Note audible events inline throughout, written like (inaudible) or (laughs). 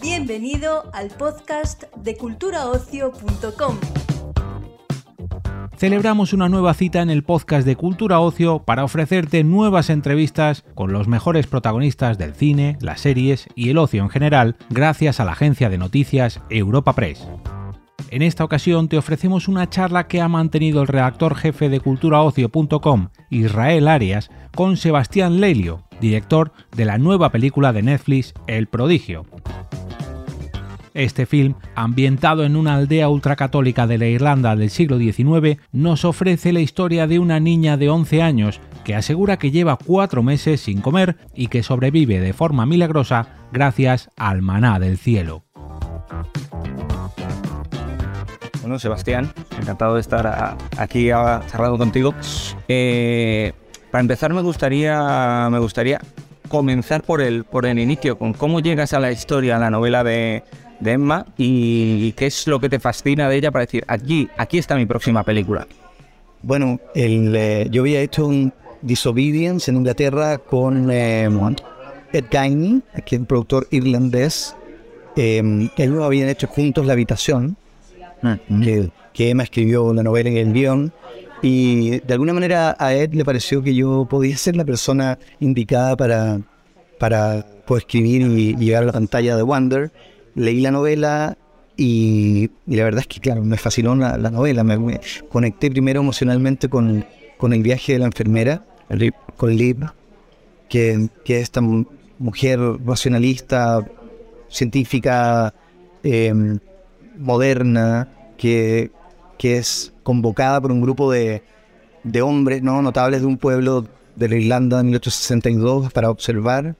Bienvenido al podcast de culturaocio.com. Celebramos una nueva cita en el podcast de Cultura Ocio para ofrecerte nuevas entrevistas con los mejores protagonistas del cine, las series y el ocio en general, gracias a la agencia de noticias Europa Press. En esta ocasión te ofrecemos una charla que ha mantenido el redactor jefe de culturaocio.com, Israel Arias, con Sebastián Lelio, director de la nueva película de Netflix El Prodigio. Este film, ambientado en una aldea ultracatólica de la Irlanda del siglo XIX, nos ofrece la historia de una niña de 11 años que asegura que lleva cuatro meses sin comer y que sobrevive de forma milagrosa gracias al maná del cielo. Bueno, Sebastián, encantado de estar aquí charlando contigo. Eh, para empezar, me gustaría, me gustaría comenzar por el, por el inicio, con cómo llegas a la historia, a la novela de, Emma y qué es lo que te fascina de ella para decir, aquí, aquí está mi próxima película. Bueno, eh, yo había hecho un Disobedience en Inglaterra con eh, Ed Gainey, aquí un productor irlandés. Eh, ellos habían hecho juntos La Habitación, mm, que, que, Emma escribió la novela en el guion. Y de alguna manera a Ed le pareció que yo podía ser la persona indicada para, para escribir y, y llegar a la pantalla de Wonder leí la novela y, la verdad es que, claro, me fascinó la, novela. Me, conecté primero emocionalmente con, con, el viaje de la enfermera, con Liv, que, que es esta mujer racionalista, científica, em, moderna, que, que es convocada por un grupo de, de hombres ¿no? notables de un pueblo de la Irlanda de 1862 para observar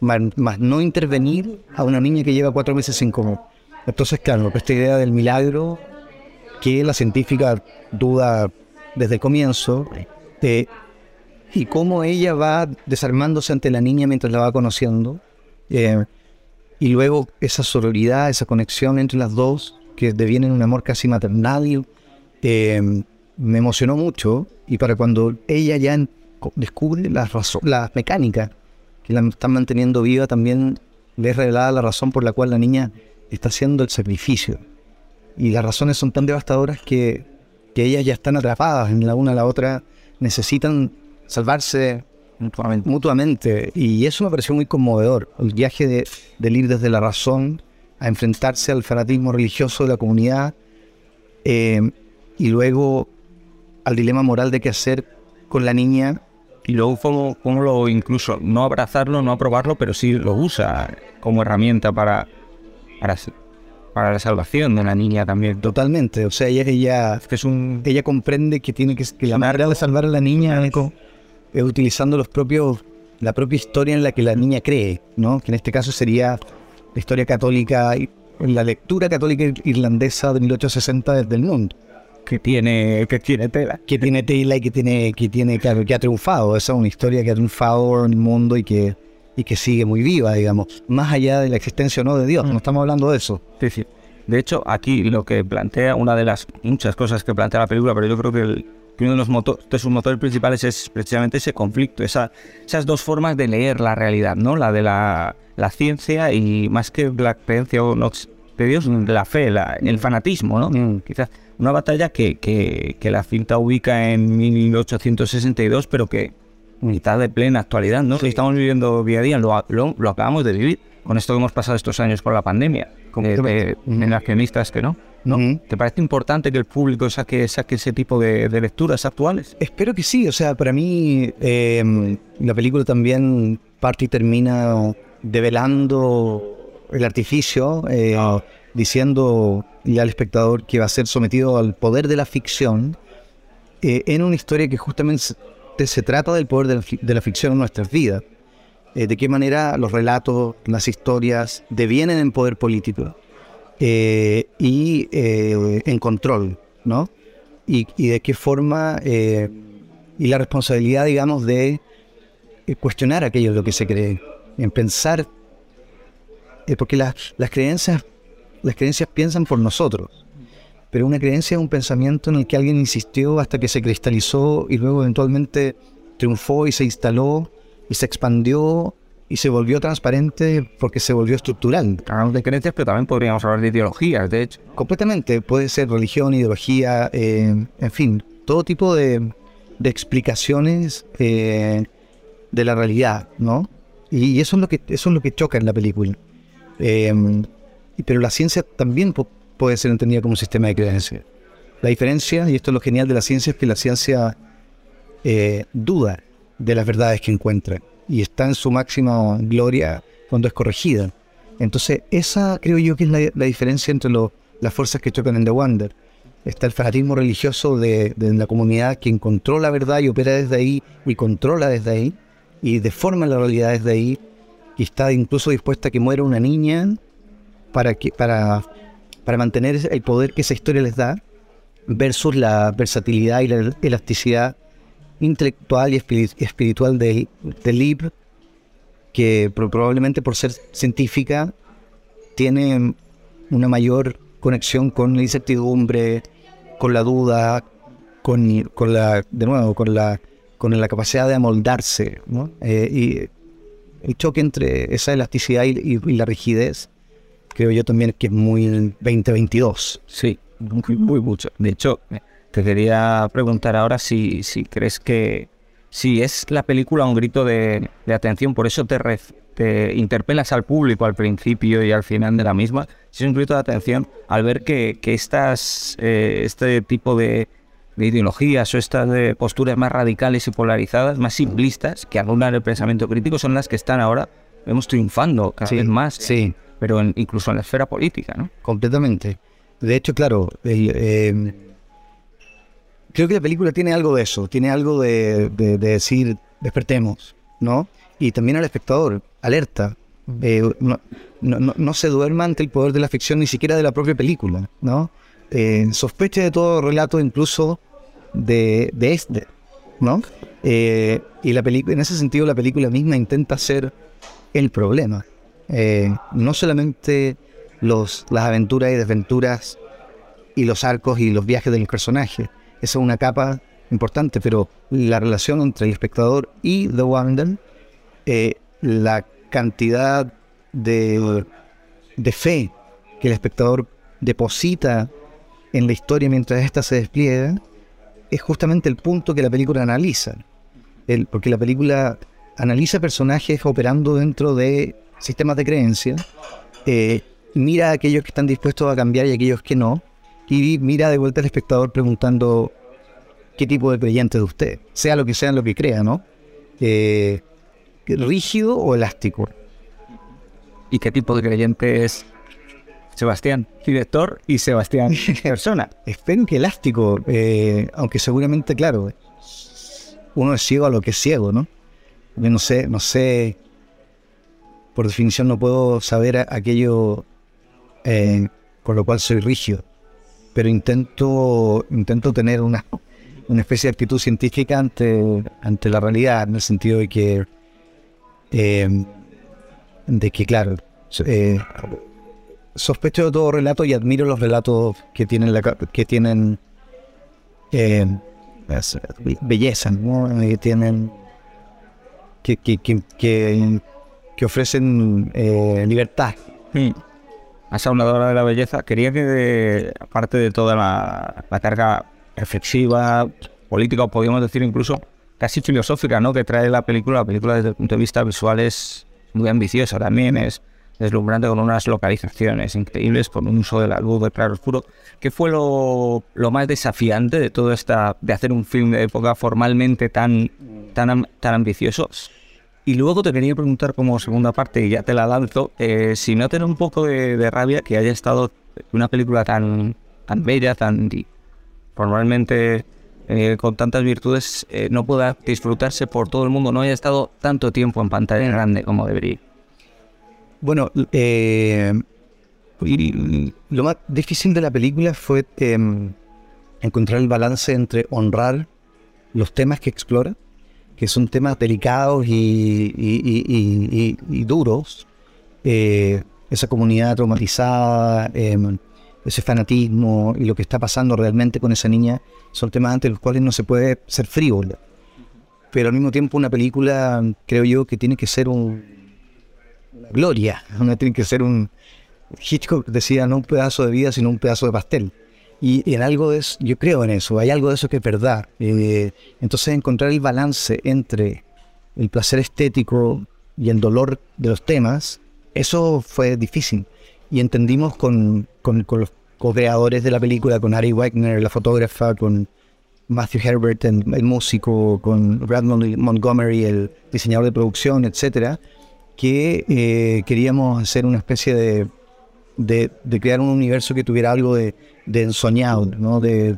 más, no intervenir a una niña que lleva cuatro meses sin comer. Entonces, claro, esta idea del milagro que la científica duda desde el comienzo, y cómo ella va desarmándose ante la niña mientras la va conociendo, eh, y luego esa sororidad, esa conexión entre las dos, que deviene un amor casi maternal, eh, me emocionó mucho, y para cuando ella ya descubre las, las mecánicas que la están manteniendo viva, también le es revelada la razón por la cual la niña está haciendo el sacrificio. Y las razones son tan devastadoras que, que ellas ya están atrapadas en la una a la otra, necesitan salvarse mutuamente. Y eso me pareció muy conmovedor, el viaje de, del ir desde la razón a enfrentarse al fanatismo religioso de la comunidad eh, y luego al dilema moral de qué hacer con la niña. Y luego cómo, lo incluso no abrazarlo, no aprobarlo, pero sí lo usa como herramienta para, para, la salvación de la niña también. Totalmente, o sea, ella, ella, es un, ella comprende que tiene que, que la de salvar a la niña es utilizando los propios, la propia historia en la que la niña cree, ¿no? que en este caso sería la historia católica, la lectura católica irlandesa de 1860 desde el mundo que tiene, que tiene tela. Que tiene tela y que tiene, que tiene, que ha triunfado. Esa es una historia que ha triunfado en el mundo y que, y que sigue muy viva, digamos. Más allá de la existencia o no de Dios. No mm. estamos hablando de eso. Sí, sí. De hecho, aquí lo que plantea, una de las muchas cosas que plantea la película, pero yo creo que, uno de, los motores, de sus motores principales es precisamente ese conflicto, esa, esas dos formas de leer la realidad, ¿no? La de la, la ciencia y más que la creencia o no, de Dios, la fe, la, el fanatismo, ¿no? Mm. Quizás una batalla que, que, la cinta ubica en 1862, pero que mitad de plena actualidad, ¿no? Estamos viviendo día a día, lo, lo, acabamos de vivir con esto que hemos pasado estos años con la pandemia, de, de, de que no. ¿No? ¿Te parece importante que el público saque, saque ese tipo de, lecturas actuales? Espero que sí, o sea, para mí em, la película también parte y termina develando el artificio, eh, diciendo al espectador que va a ser sometido al poder de la ficción eh, en una historia que justamente se, trata del poder de la, ficción en nuestras vidas. Eh, de qué manera los relatos, las historias devienen en poder político eh, y en control, ¿no? Y, de qué forma y la responsabilidad, digamos, de cuestionar aquello de lo que se cree, en pensar, porque las creencias las creencias piensan por nosotros, pero una creencia es un pensamiento en el que alguien insistió hasta que se cristalizó y luego eventualmente triunfó y se instaló y se expandió y se volvió transparente porque se volvió estructural. Hablamos de creencias, pero también podríamos hablar de ideologías, de hecho. Completamente, puede ser religión, ideología, eh, en fin, todo tipo de, de explicaciones eh, de la realidad, ¿no? Y eso es lo que, eso es lo que choca en la película. Eh, pero la ciencia también puede ser entendida como un sistema de creencias. La diferencia, y esto es lo genial de la ciencia, es que la ciencia duda de las verdades que encuentra y está en su máxima gloria cuando es corregida. Entonces, esa creo yo que es la, diferencia entre las fuerzas que chocan en The Wonder. Está el fanatismo religioso de, la comunidad que encontró la verdad y opera desde ahí y controla desde ahí y deforma la realidad desde ahí y está incluso dispuesta a que muera una niña para, que, para, para mantener el poder que esa historia les da versus la versatilidad y la elasticidad intelectual y espiritual de, de Lib, que probablemente por ser científica tiene una mayor conexión con la incertidumbre, con la duda, con, con la, de nuevo, con la, con la capacidad de amoldarse, eh, y el choque entre esa elasticidad y, la rigidez, creo yo también que es muy 2022. Sí, muy mucho. De hecho, te quería preguntar ahora si, si crees que si es la película un grito de, atención, por eso te, te, interpelas al público al principio y al final de la misma, si es un grito de atención al ver que, que estas, eh, este tipo de, ideologías o estas de posturas más radicales y polarizadas, más simplistas, que anulan el pensamiento crítico, son las que están ahora, vemos, triunfando cada vez más, sí. pero incluso en la esfera política, ¿no? Completamente. De hecho, claro, el, eh, creo que la película tiene algo de eso, tiene algo de, decir, despertemos, ¿no? Y también al espectador, alerta. Eh, no, se duerma ante el poder de la ficción, ni siquiera de la propia película, ¿no? Eh, sospeche de todo relato, incluso de, este, ¿no? Eh, y la en ese sentido, la película misma intenta ser el problema. no solamente los, las aventuras y desventuras y los arcos y los viajes del personaje, esa es una capa importante, pero la relación entre el espectador y The Wonder, eh, la cantidad de, de fe que el espectador deposita en la historia mientras ésta se despliega, es justamente el punto que la película analiza. Porque la película analiza personajes operando dentro de sistemas de creencia, eh, mira a aquellos que están dispuestos a cambiar y a aquellos que no, y mira de vuelta al espectador preguntando qué tipo de creyente de usted, sea lo que sea lo que crea, ¿no? Eh, ¿Rígido o elástico? ¿Y qué tipo de creyente es Sebastián, director, y Sebastián, (laughs) persona? Espero que elástico, eh, aunque seguramente, claro, uno es ciego a lo que es ciego, ¿no? Yo no sé, no sé, por definición no puedo saber aquello eh, por lo cual soy rígido pero intento, intento tener una, una especie de actitud científica ante, ante la realidad, en el sentido de que, eh, de que claro, eh, sospecho de todo relato y admiro los relatos que tienen, la, que tienen eh, belleza, que tienen que, que, que, que ofrecen libertad. Has hablado de la belleza. Quería que, aparte de toda la, carga reflexiva, política, podríamos decir incluso casi filosófica, ¿no? Que trae la película. La película desde el punto de vista visual es muy ambiciosa también, es deslumbrante con unas localizaciones increíbles, con un uso de la luz de claro oscuro. ¿Qué fue lo, más desafiante de todo esta, de hacer un film de época formalmente tan, tan, tan ambicioso? Y luego te quería preguntar como segunda parte, y ya te la lanzo, eh, si no tener un poco de, rabia que haya estado una película tan, tan bella, tan formalmente eh, con tantas virtudes, eh, no pueda disfrutarse por todo el mundo, no haya estado tanto tiempo en pantalla grande como debería. Bueno, lo más difícil de la película fue em, encontrar el balance entre honrar los temas que explora que son temas delicados y, duros. Eh, esa comunidad traumatizada, em, ese fanatismo y lo que está pasando realmente con esa niña son temas ante los cuales no se puede ser frívolo. Pero al mismo tiempo una película, creo yo, que tiene que ser un, una gloria, (laughs) no tiene que ser un... Hitchcock decía, no un pedazo de vida, sino un pedazo de pastel. Y, en algo de eso, yo creo en eso, hay algo de eso que es verdad. Eh, entonces encontrar el balance entre el placer estético y el dolor de los temas, eso fue difícil. Y entendimos con, con, los co-creadores de la película, con Ari Wagner, la fotógrafa, con Matthew Herbert, el, músico, con Brad Montgomery, el diseñador de producción, etcétera, que eh, queríamos hacer una especie de, de, crear un universo que tuviera algo de, ensoñado, ¿no? de,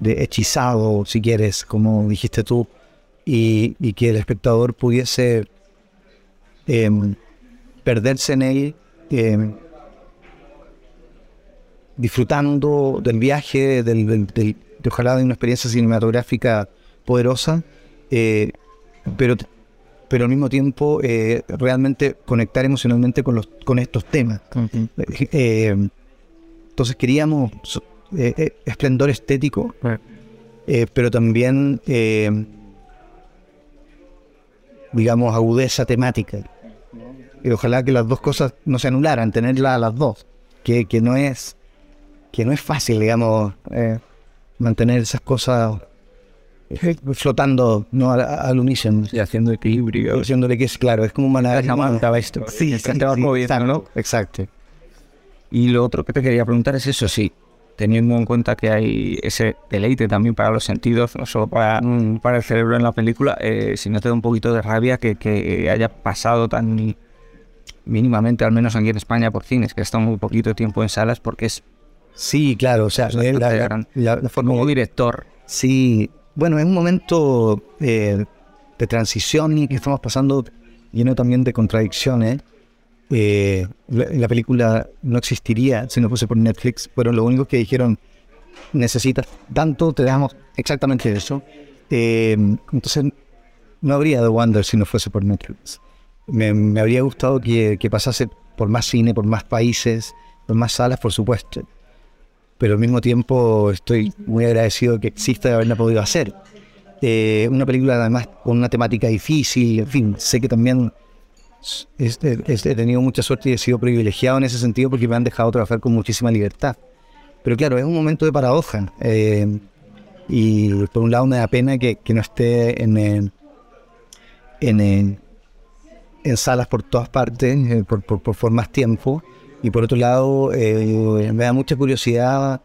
de hechizado, si quieres, como dijiste tú, y, que el espectador pudiese em, perderse en él, em, disfrutando del viaje, del, de ojalá de una experiencia cinematográfica poderosa, eh, pero, pero al mismo tiempo eh, realmente conectar emocionalmente con, los, con estos temas. Eh, entonces queríamos esplendor estético, pero también digamos, agudeza temática. Y ojalá que las dos cosas no se anularan, tenerlas a las dos, que, que, no es que no es fácil, digamos, eh, mantener esas cosas eh, flotando no al, unísono. Y haciendo equilibrio. Haciéndole que es claro, es como un estaba esto. Sí, se te va moviendo, ¿no? Exacto. Y lo otro que te quería preguntar es eso, sí, teniendo en cuenta que hay ese deleite también para los sentidos, no solo para, mm, para el cerebro en la película, eh, si no te da un poquito de rabia que, haya pasado tan mínimamente, al menos aquí en España, por cines, que estado muy poquito tiempo en salas, porque es... Sí, claro, o sea, la, como director. Sí, bueno, es un momento eh, de transición y que estamos pasando lleno también de contradicciones eh, la, película no existiría si no fuese por Netflix. Fueron los únicos que dijeron, necesitas tanto, te damos exactamente eso. Eh, entonces, no habría The Wonder si no fuese por Netflix. Me, habría gustado que, pasase por más cine, por más países, por más salas, por supuesto. Pero al mismo tiempo estoy muy agradecido que exista de haberla podido hacer. Eh, una película además con una temática difícil, en fin, sé que también he tenido mucha suerte y he sido privilegiado en ese sentido porque me han dejado trabajar con muchísima libertad. Pero claro, es un momento de paradoja. Eh, y por un lado me da pena que, no esté en, en, en, salas por todas partes, eh, por, por, más tiempo. Y por otro lado, eh, me da mucha curiosidad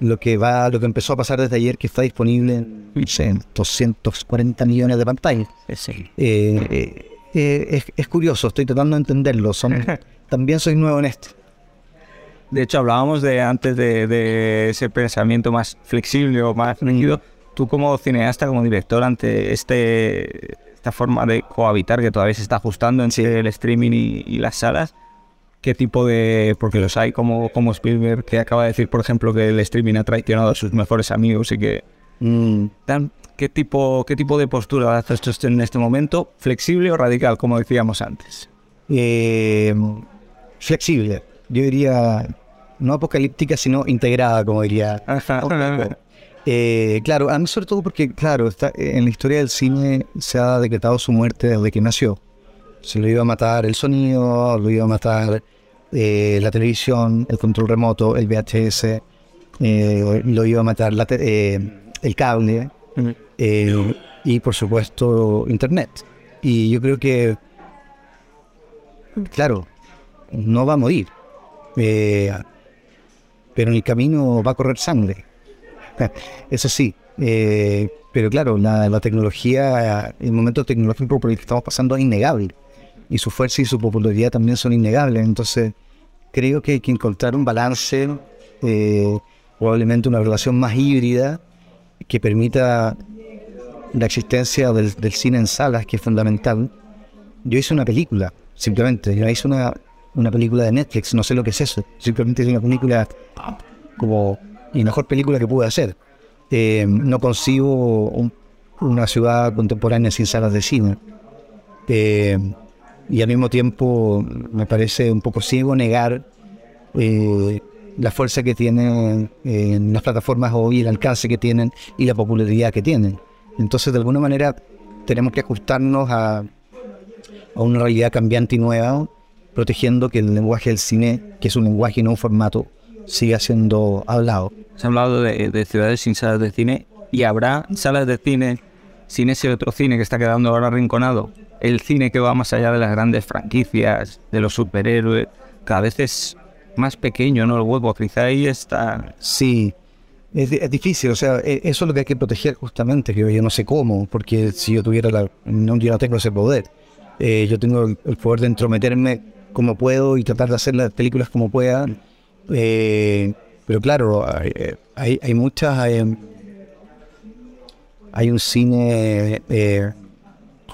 lo que va, lo que empezó a pasar desde ayer, que está disponible en, 240 millones de pantallas. Sí. Eh, es, curioso, estoy tratando de entenderlo. (laughs) también soy nuevo en esto. De hecho, hablábamos de antes de, ese pensamiento más flexible o más rígido. Tú como cineasta, como director, ante este esta forma de cohabitar que todavía se está ajustando entre el streaming y, las salas, ¿qué tipo de...? Porque los hay como, como Spielberg, que acaba de decir, por ejemplo, que el streaming ha traicionado a sus mejores amigos y que... Mm. ¿Qué tipo, qué tipo de postura haces en este momento? ¿Flexible o radical, como decíamos antes? Eh, flexible. Yo diría, no apocalíptica, sino integrada, como diría. (laughs) Eh, claro, a mí sobre todo porque, claro, está, en la historia del cine se ha decretado su muerte desde que nació. Se lo iba a matar el sonido, lo iba a matar eh, la televisión, el control remoto, el VHS, lo iba a matar el cable. Eh, y por supuesto Internet. Y yo creo que, claro, no va a morir, eh, pero en el camino va a correr sangre. (laughs) Eso sí, eh, pero claro, la, tecnología, el momento tecnológico por el que estamos pasando es innegable. Y su fuerza y su popularidad también son innegables. Entonces, creo que hay que encontrar un balance, probablemente una relación más híbrida, que permita la existencia del, cine en salas, que es fundamental. Yo hice una película, simplemente. Yo hice una, una película de Netflix, no sé lo que es eso. Simplemente hice una película como la mejor película que pude hacer. Eh, no consigo una ciudad contemporánea sin salas de cine. Eh, y al mismo tiempo me parece un poco ciego negar eh, la fuerza que tienen en las plataformas hoy, el alcance que tienen y la popularidad que tienen. Entonces, de alguna manera, tenemos que ajustarnos a, a una realidad cambiante y nueva, protegiendo que el lenguaje del cine, que es un lenguaje y no un formato, siga siendo hablado. Se ha hablado de, de ciudades sin salas de cine y habrá salas de cine sin ese otro cine que está quedando ahora arrinconado. El cine que va más allá de las grandes franquicias, de los superhéroes, cada vez es más pequeño, ¿no? El huevo, quizá ahí está. Sí, es, di- es difícil, o sea, e- eso es lo que hay que proteger justamente, que yo no sé cómo, porque si yo tuviera la... No, yo no tengo ese poder. Eh, yo tengo el, poder de entrometerme como puedo y tratar de hacer las películas como pueda. Eh, pero claro, hay, hay muchas... Hay, hay un cine eh,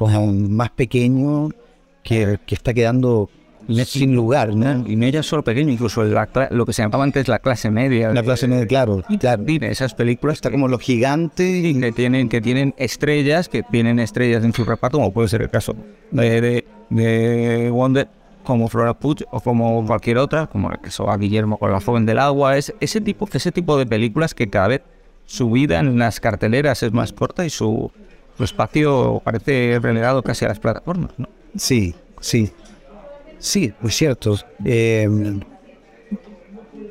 como más pequeño que, que está quedando sin lugar, ¿no? Y no ya solo pequeño, incluso la lo que se llamaba antes la clase media. La clase media, claro, claro. Cine, esas películas Está como los gigantes y que tienen, que tienen estrellas, que tienen estrellas en su reparto, como puede ser el caso de, de, de Wonder, como Flora Puig o como cualquier otra, como el caso a Guillermo con la joven del agua, es ese tipo, ese tipo de películas que cada vez su vida en las carteleras es más corta y su, su espacio parece relegado casi a las plataformas, ¿no? Sí, sí. Sí, muy cierto. Eh,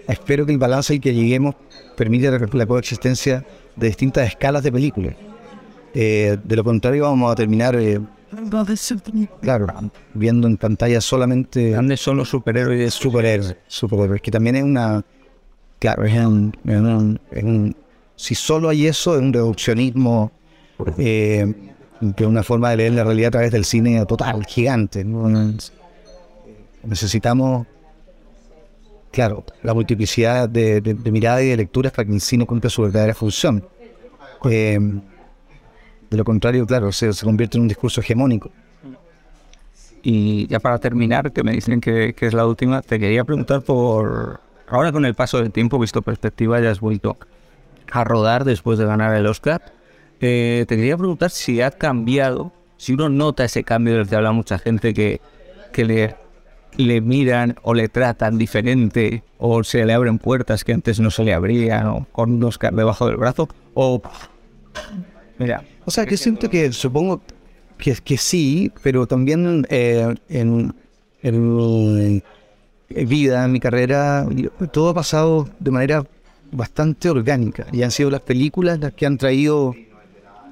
espero que el balance al que lleguemos permita la, la coexistencia de distintas escalas de películas. Eh, de lo contrario, vamos a terminar, eh, claro, viendo en pantalla solamente Grandes son los superhéroes superhéroes, superhéroes, que también es una, claro, es un, es un- es un- si solo hay eso, es un reduccionismo, eh, que es una forma de leer la realidad a través del cine total, gigante. ¿no? Necesitamos, claro, la multiplicidad de, de- miradas y de lecturas para que el cine cumpla su verdadera función. Eh, de lo contrario, claro, se, convierte en un discurso hegemónico. Y ya para terminar, que me dicen que es la última, te quería preguntar por... Ahora con el paso del tiempo, visto perspectiva, ya has vuelto a rodar después de ganar el Oscar. Eh, te quería preguntar si ha cambiado, si uno nota ese cambio del que habla mucha gente que, que le, le miran o le tratan diferente o se le abren puertas que antes no se le abrían o con un Oscar debajo del brazo o... Mira, O sea, que siento que supongo que, que sí, pero también eh, en, en mi vida, en mi carrera, todo ha pasado de manera bastante orgánica y han sido las películas las que han traído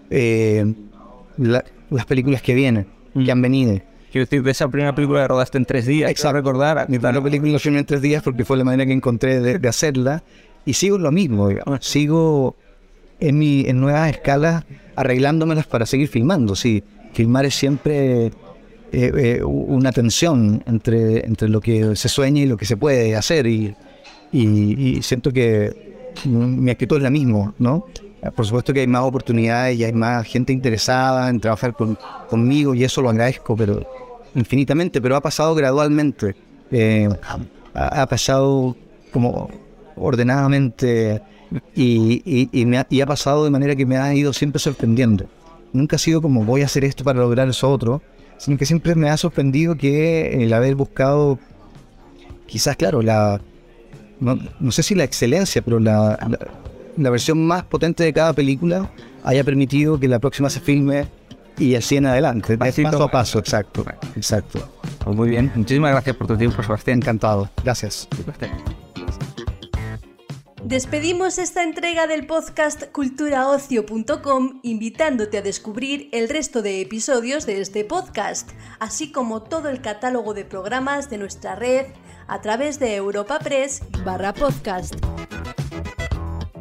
eh, la- las películas que vienen, que han venido. quiero decir, de esa primera película que rodaste en tres días, Exacto. recordar, Mi primera película la filmé en tres días porque fue la manera que encontré de, de hacerla. Y sigo lo mismo, digamos. Sigo en, mi, en nuevas escalas arreglándomelas para seguir filmando. Sí, filmar es siempre eh, eh, una tensión entre, entre lo que se sueña y lo que se puede hacer. Y, y- y siento que mi actitud es la misma, ¿no? Por supuesto que hay más oportunidades y hay más gente interesada en trabajar con- conmigo y eso lo agradezco, pero infinitamente, pero ha pasado gradualmente. Eh, ha, pasado como ordenadamente y, y- ha, pasado de manera que me ha ido siempre sorprendiendo. Nunca ha sido como voy a hacer esto para lograr eso otro, sino que siempre me ha sorprendido que el haber buscado, quizás, claro, la, no, sé si la excelencia, pero la, la versión más potente de cada película haya permitido que la próxima se filme y así en adelante, paso a paso, exacto, exacto. Pues muy bien, muchísimas gracias por tu tiempo, Sebastián. Encantado, gracias. Despedimos esta entrega del podcast culturaocio.com invitándote a descubrir el resto de episodios de este podcast, así como todo el catálogo de programas de nuestra red a través de Europa Press barra podcast.